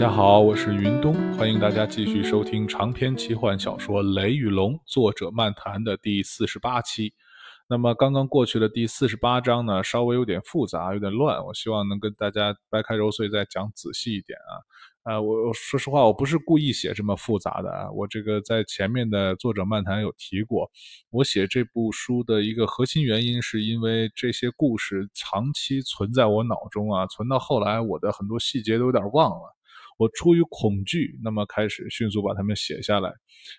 大家好，我是云东，欢迎大家继续收听长篇奇幻小说《雷与龙》，作者漫谈的第四十八期。那么刚刚过去的第四十八章呢，稍微有点复杂，有点乱，我希望能跟大家掰开揉碎再讲仔细一点啊。呃，我说实话，我不是故意写这么复杂的啊。我这个在前面的作者漫谈有提过，我写这部书的一个核心原因，是因为这些故事长期存在我脑中啊，存到后来，我的很多细节都有点忘了。我出于恐惧，那么开始迅速把它们写下来。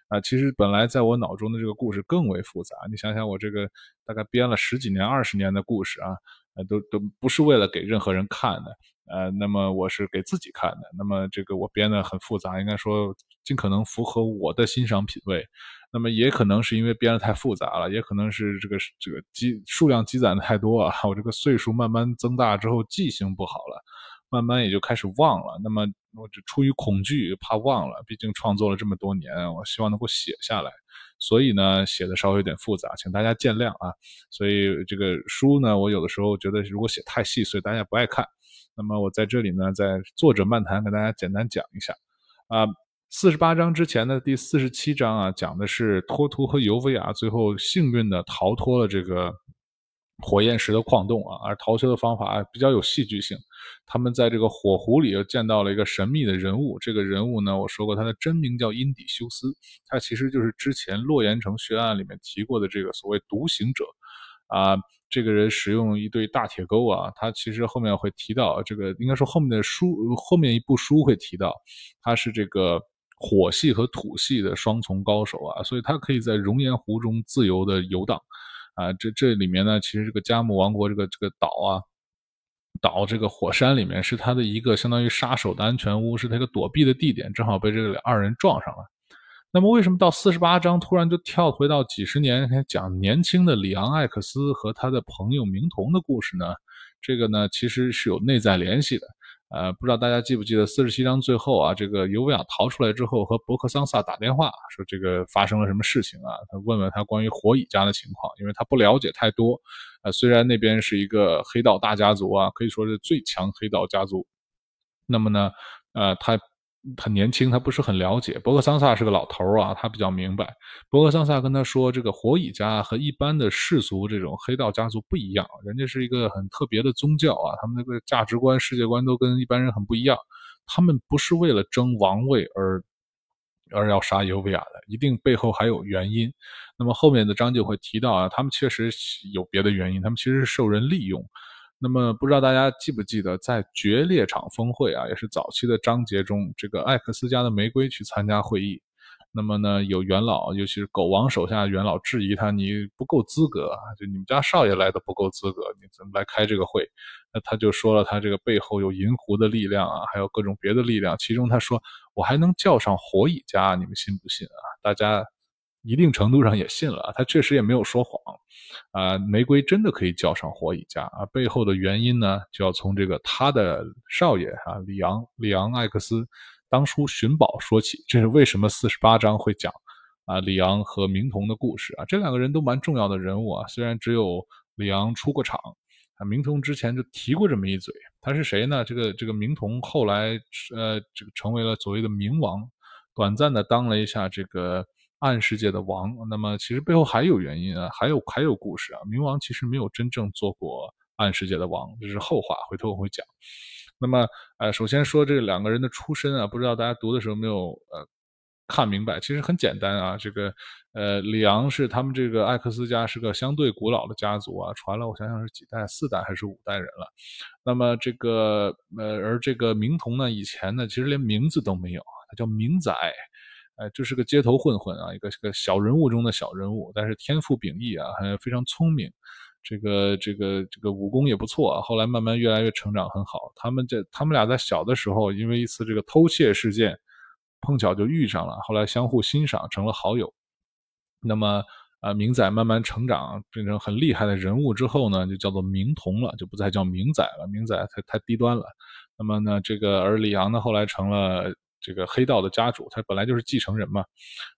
啊，其实本来在我脑中的这个故事更为复杂。你想想，我这个大概编了十几年、二十年的故事啊，呃，都都不是为了给任何人看的。呃，那么我是给自己看的。那么这个我编的很复杂，应该说尽可能符合我的欣赏品味。那么也可能是因为编的太复杂了，也可能是这个这个积数量积攒的太多啊。我这个岁数慢慢增大之后，记性不好了，慢慢也就开始忘了。那么我就出于恐惧，怕忘了，毕竟创作了这么多年，我希望能够写下来。所以呢，写的稍微有点复杂，请大家见谅啊。所以这个书呢，我有的时候觉得如果写太细碎，大家不爱看。那么我在这里呢，在作者漫谈跟大家简单讲一下，啊，四十八章之前的第四十七章啊，讲的是托图和尤维亚最后幸运的逃脱了这个火焰石的矿洞啊，而逃脱的方法比较有戏剧性。他们在这个火湖里又见到了一个神秘的人物，这个人物呢，我说过他的真名叫因底修斯，他其实就是之前洛岩城血案里面提过的这个所谓独行者，啊。这个人使用一对大铁钩啊，他其实后面会提到这个，应该说后面的书后面一部书会提到，他是这个火系和土系的双重高手啊，所以他可以在熔岩湖中自由的游荡啊。这这里面呢，其实这个加姆王国这个这个岛啊，岛这个火山里面是他的一个相当于杀手的安全屋，是他一个躲避的地点，正好被这个二人撞上了。那么为什么到四十八章突然就跳回到几十年前讲年轻的里昂·艾克斯和他的朋友明童的故事呢？这个呢其实是有内在联系的。呃，不知道大家记不记得四十七章最后啊，这个尤维亚逃出来之后和伯克桑萨打电话说这个发生了什么事情啊？他问问他关于火蚁家的情况，因为他不了解太多。呃，虽然那边是一个黑道大家族啊，可以说是最强黑道家族。那么呢，呃，他。很年轻，他不是很了解。伯克桑萨是个老头啊，他比较明白。伯克桑萨跟他说，这个火蚁家和一般的世俗这种黑道家族不一样，人家是一个很特别的宗教啊，他们那个价值观、世界观都跟一般人很不一样。他们不是为了争王位而而要杀尤维亚的，一定背后还有原因。那么后面的章就会提到啊，他们确实有别的原因，他们其实是受人利用。那么不知道大家记不记得，在决裂场峰会啊，也是早期的章节中，这个艾克斯家的玫瑰去参加会议。那么呢，有元老，尤其是狗王手下元老质疑他，你不够资格，就你们家少爷来的不够资格，你怎么来开这个会？那他就说了，他这个背后有银狐的力量啊，还有各种别的力量。其中他说，我还能叫上火蚁家，你们信不信啊？大家。一定程度上也信了，他确实也没有说谎，啊，玫瑰真的可以叫上火蚁家啊，背后的原因呢，就要从这个他的少爷啊，里昂里昂艾克斯当初寻宝说起，这是为什么四十八章会讲啊，里昂和明童的故事啊，这两个人都蛮重要的人物啊，虽然只有里昂出过场，啊，明童之前就提过这么一嘴，他是谁呢？这个这个明童后来呃，这个成为了所谓的冥王，短暂的当了一下这个。暗世界的王，那么其实背后还有原因啊，还有还有故事啊。冥王其实没有真正做过暗世界的王，这是后话，回头我会讲。那么，呃，首先说这两个人的出身啊，不知道大家读的时候没有呃看明白？其实很简单啊，这个呃，里昂是他们这个艾克斯家是个相对古老的家族啊，传了我想想是几代，四代还是五代人了。那么这个呃，而这个明童呢，以前呢其实连名字都没有，他叫明仔。哎，就是个街头混混啊，一个个小人物中的小人物，但是天赋秉异啊，还非常聪明，这个这个这个武功也不错啊。后来慢慢越来越成长很好。他们这他们俩在小的时候，因为一次这个偷窃事件，碰巧就遇上了，后来相互欣赏，成了好友。那么呃，明仔慢慢成长，变成很厉害的人物之后呢，就叫做明童了，就不再叫明仔了，明仔太太低端了。那么呢，这个而李阳呢，后来成了。这个黑道的家主，他本来就是继承人嘛。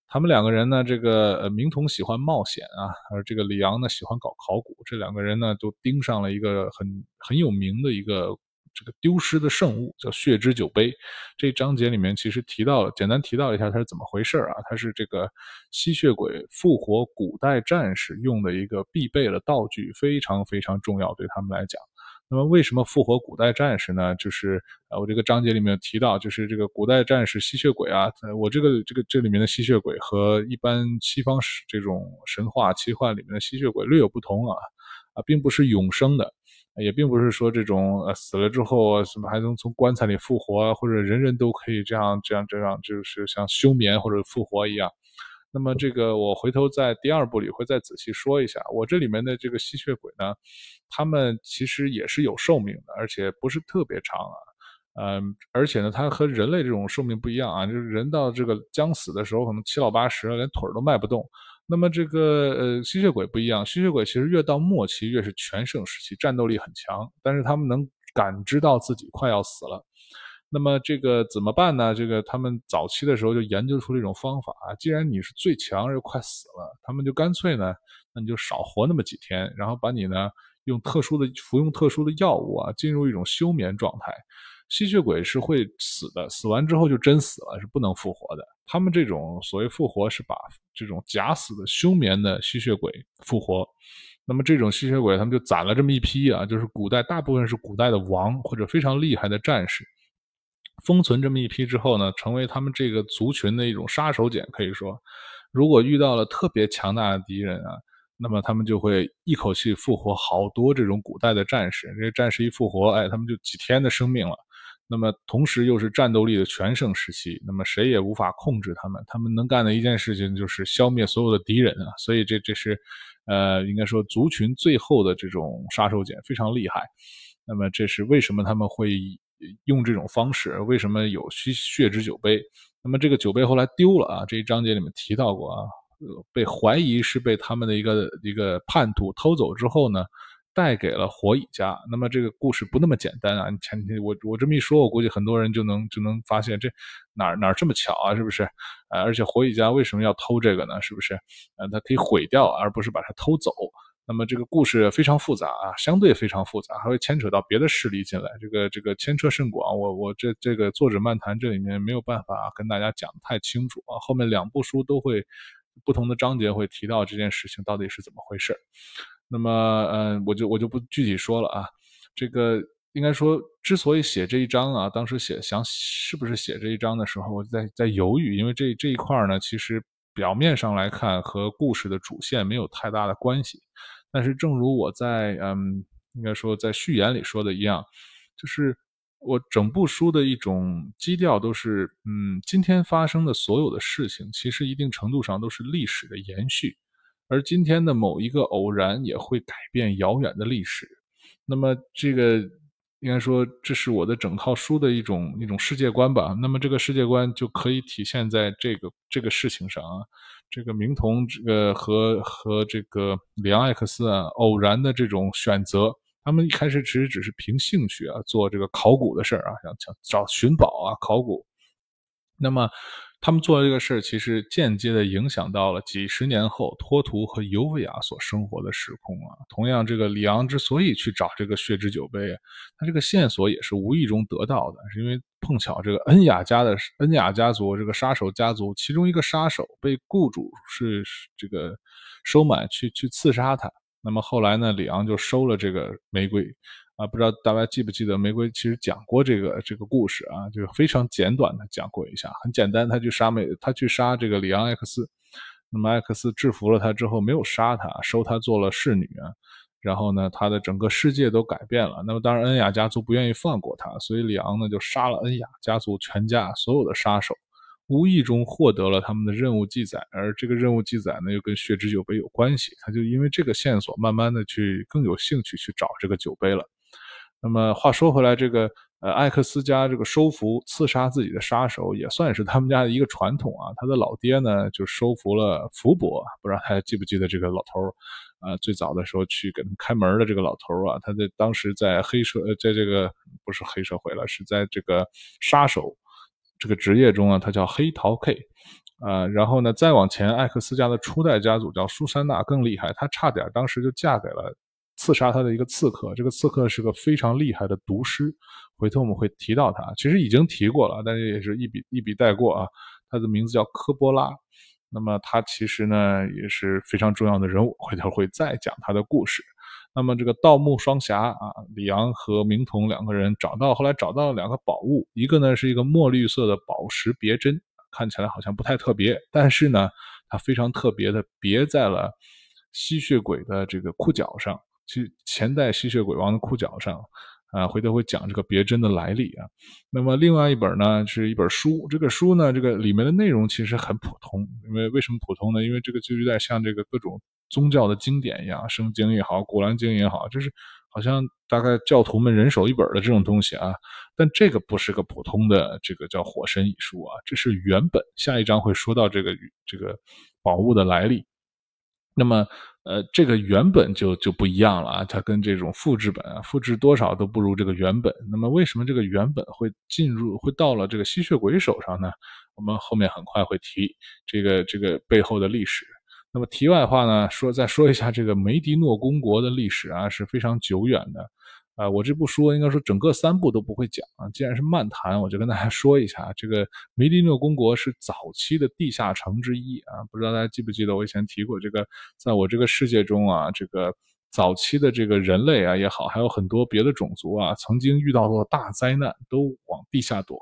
他们两个人呢，这个呃，明童喜欢冒险啊，而这个李阳呢喜欢搞考古。这两个人呢，都盯上了一个很很有名的一个这个丢失的圣物，叫血之酒杯。这章节里面其实提到了，简单提到一下它是怎么回事啊？它是这个吸血鬼复活古代战士用的一个必备的道具，非常非常重要，对他们来讲。那么为什么复活古代战士呢？就是呃，我这个章节里面提到，就是这个古代战士吸血鬼啊，我这个这个这里面的吸血鬼和一般西方这种神话奇幻里面的吸血鬼略有不同啊啊，并不是永生的，也并不是说这种呃死了之后什么还能从棺材里复活，或者人人都可以这样这样这样，就是像休眠或者复活一样。那么这个我回头在第二部里会再仔细说一下。我这里面的这个吸血鬼呢，他们其实也是有寿命的，而且不是特别长啊。嗯，而且呢，它和人类这种寿命不一样啊，就是人到这个将死的时候，可能七老八十了，连腿都迈不动。那么这个呃吸血鬼不一样，吸血鬼其实越到末期越是全盛时期，战斗力很强，但是他们能感知到自己快要死了。那么这个怎么办呢？这个他们早期的时候就研究出了一种方法啊，既然你是最强又快死了，他们就干脆呢，那你就少活那么几天，然后把你呢用特殊的服用特殊的药物啊，进入一种休眠状态。吸血鬼是会死的，死完之后就真死了，是不能复活的。他们这种所谓复活，是把这种假死的休眠的吸血鬼复活。那么这种吸血鬼，他们就攒了这么一批啊，就是古代大部分是古代的王或者非常厉害的战士。封存这么一批之后呢，成为他们这个族群的一种杀手锏。可以说，如果遇到了特别强大的敌人啊，那么他们就会一口气复活好多这种古代的战士。这些战士一复活，哎，他们就几天的生命了。那么同时又是战斗力的全盛时期，那么谁也无法控制他们。他们能干的一件事情就是消灭所有的敌人啊。所以这这是，呃，应该说族群最后的这种杀手锏，非常厉害。那么这是为什么他们会？用这种方式，为什么有血血之酒杯？那么这个酒杯后来丢了啊！这一章节里面提到过啊，被怀疑是被他们的一个一个叛徒偷走之后呢，带给了火蚁家。那么这个故事不那么简单啊！前天我我这么一说，我估计很多人就能就能发现这哪哪这么巧啊？是不是？呃，而且火蚁家为什么要偷这个呢？是不是？呃，它可以毁掉，而不是把它偷走。那么这个故事非常复杂啊，相对非常复杂，还会牵扯到别的势力进来，这个这个牵扯甚广。我我这这个作者漫谈这里面没有办法跟大家讲的太清楚啊。后面两部书都会不同的章节会提到这件事情到底是怎么回事。那么嗯，我就我就不具体说了啊。这个应该说，之所以写这一章啊，当时写想是不是写这一章的时候，我在在犹豫，因为这这一块呢，其实。表面上来看和故事的主线没有太大的关系，但是正如我在嗯，应该说在序言里说的一样，就是我整部书的一种基调都是嗯，今天发生的所有的事情，其实一定程度上都是历史的延续，而今天的某一个偶然也会改变遥远的历史。那么这个。应该说，这是我的整套书的一种一种世界观吧。那么，这个世界观就可以体现在这个这个事情上啊。这个明童这个和和这个里昂艾克斯啊，偶然的这种选择，他们一开始其实只是凭兴趣啊，做这个考古的事儿啊，想找寻宝啊，考古。那么。他们做的这个事儿，其实间接的影响到了几十年后托图和尤维亚所生活的时空啊。同样，这个里昂之所以去找这个血之酒杯，他这个线索也是无意中得到的，是因为碰巧这个恩雅家的恩雅家族这个杀手家族，其中一个杀手被雇主是这个收买去去刺杀他。那么后来呢，里昂就收了这个玫瑰。啊，不知道大家记不记得玫瑰其实讲过这个这个故事啊，就是非常简短的讲过一下，很简单，他去杀美，他去杀这个里昂 X，那么 X 制服了他之后没有杀他，收他做了侍女，然后呢，他的整个世界都改变了。那么当然恩雅家族不愿意放过他，所以里昂呢就杀了恩雅家族全家所有的杀手。无意中获得了他们的任务记载，而这个任务记载呢，又跟血之酒杯有关系。他就因为这个线索，慢慢的去更有兴趣去找这个酒杯了。那么话说回来，这个呃艾克斯家这个收服刺杀自己的杀手，也算是他们家的一个传统啊。他的老爹呢，就收服了福伯，不知道还记不记得这个老头儿啊？最早的时候去给他们开门的这个老头儿啊，他在当时在黑社，在这个不是黑社会了，是在这个杀手。这个职业中啊，他叫黑桃 K，啊，然后呢，再往前，艾克斯家的初代家族叫苏珊娜，更厉害，她差点当时就嫁给了刺杀他的一个刺客，这个刺客是个非常厉害的毒师，回头我们会提到他，其实已经提过了，但是也是一笔一笔带过啊。他的名字叫科波拉，那么他其实呢也是非常重要的人物，回头会再讲他的故事。那么这个盗墓双侠啊，李昂和明童两个人找到，后来找到了两个宝物，一个呢是一个墨绿色的宝石别针，看起来好像不太特别，但是呢它非常特别的别在了吸血鬼的这个裤脚上，其前代吸血鬼王的裤脚上。啊，回头会讲这个别针的来历啊。那么另外一本呢，是一本书。这个书呢，这个里面的内容其实很普通。因为为什么普通呢？因为这个就有点像这个各种宗教的经典一样，圣经也好，古兰经也好，就是好像大概教徒们人手一本的这种东西啊。但这个不是个普通的这个叫火神遗书啊，这是原本。下一章会说到这个这个宝物的来历。那么。呃，这个原本就就不一样了啊，它跟这种复制本啊，复制多少都不如这个原本。那么为什么这个原本会进入，会到了这个吸血鬼手上呢？我们后面很快会提这个这个背后的历史。那么题外话呢，说再说一下这个梅迪诺公国的历史啊，是非常久远的。啊，我这部书应该说整个三部都不会讲啊。既然是漫谈，我就跟大家说一下，这个梅迪诺公国是早期的地下城之一啊。不知道大家记不记得我以前提过，这个在我这个世界中啊，这个早期的这个人类啊也好，还有很多别的种族啊，曾经遇到过大灾难，都往地下躲。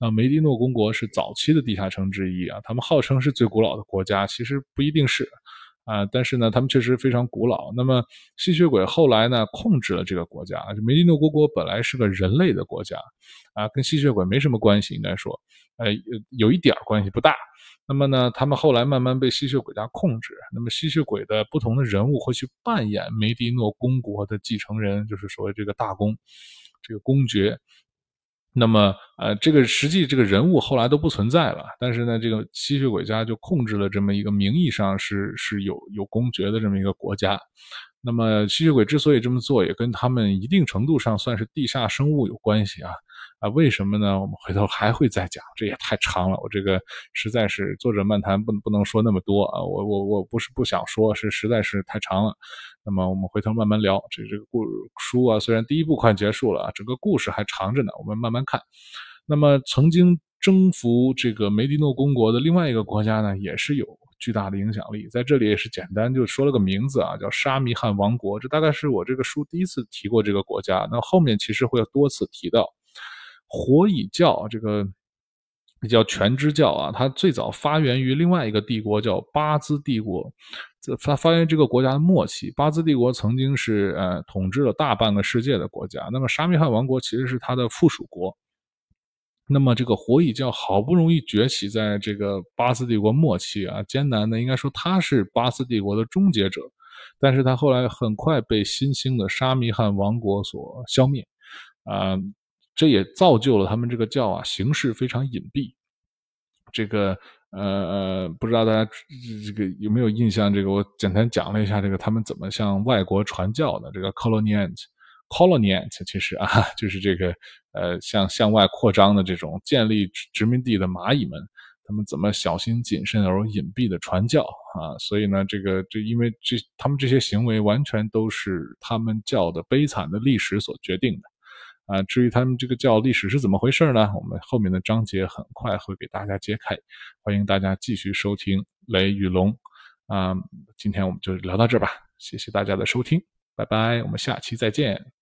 那梅迪诺公国是早期的地下城之一啊，他们号称是最古老的国家，其实不一定是。啊，但是呢，他们确实非常古老。那么吸血鬼后来呢，控制了这个国家。梅迪诺公国本来是个人类的国家，啊，跟吸血鬼没什么关系，应该说，呃，有一点关系不大。那么呢，他们后来慢慢被吸血鬼家控制。那么吸血鬼的不同的人物会去扮演梅迪诺公国的继承人，就是所谓这个大公，这个公爵。那么，呃，这个实际这个人物后来都不存在了，但是呢，这个吸血鬼家就控制了这么一个名义上是是有有公爵的这么一个国家。那么吸血鬼之所以这么做，也跟他们一定程度上算是地下生物有关系啊。啊，为什么呢？我们回头还会再讲，这也太长了。我这个实在是作者漫谈，不不能说那么多啊。我我我不是不想说，是实在是太长了。那么我们回头慢慢聊。这这个故书啊，虽然第一部快结束了，整个故事还长着呢，我们慢慢看。那么曾经征服这个梅迪诺公国的另外一个国家呢，也是有巨大的影响力。在这里也是简单就说了个名字啊，叫沙弥汗王国。这大概是我这个书第一次提过这个国家。那后面其实会多次提到。火蚁教这个叫全知教啊，它最早发源于另外一个帝国，叫巴兹帝国。这发发源于这个国家的末期，巴兹帝国曾经是呃统治了大半个世界的国家。那么沙弥汗王国其实是它的附属国。那么这个火蚁教好不容易崛起，在这个巴斯帝国末期啊，艰难的应该说他是巴斯帝国的终结者，但是他后来很快被新兴的沙弥汗王国所消灭啊。这也造就了他们这个教啊，形式非常隐蔽。这个呃呃，不知道大家这个有没有印象？这个我简单讲了一下，这个他们怎么向外国传教的。这个 coloniant，coloniant 其实啊，就是这个呃向向外扩张的这种建立殖民地的蚂蚁们，他们怎么小心谨慎而隐蔽的传教啊？所以呢，这个这因为这他们这些行为完全都是他们教的悲惨的历史所决定的。啊，至于他们这个教历史是怎么回事呢？我们后面的章节很快会给大家揭开，欢迎大家继续收听《雷雨龙》。啊，今天我们就聊到这吧，谢谢大家的收听，拜拜，我们下期再见。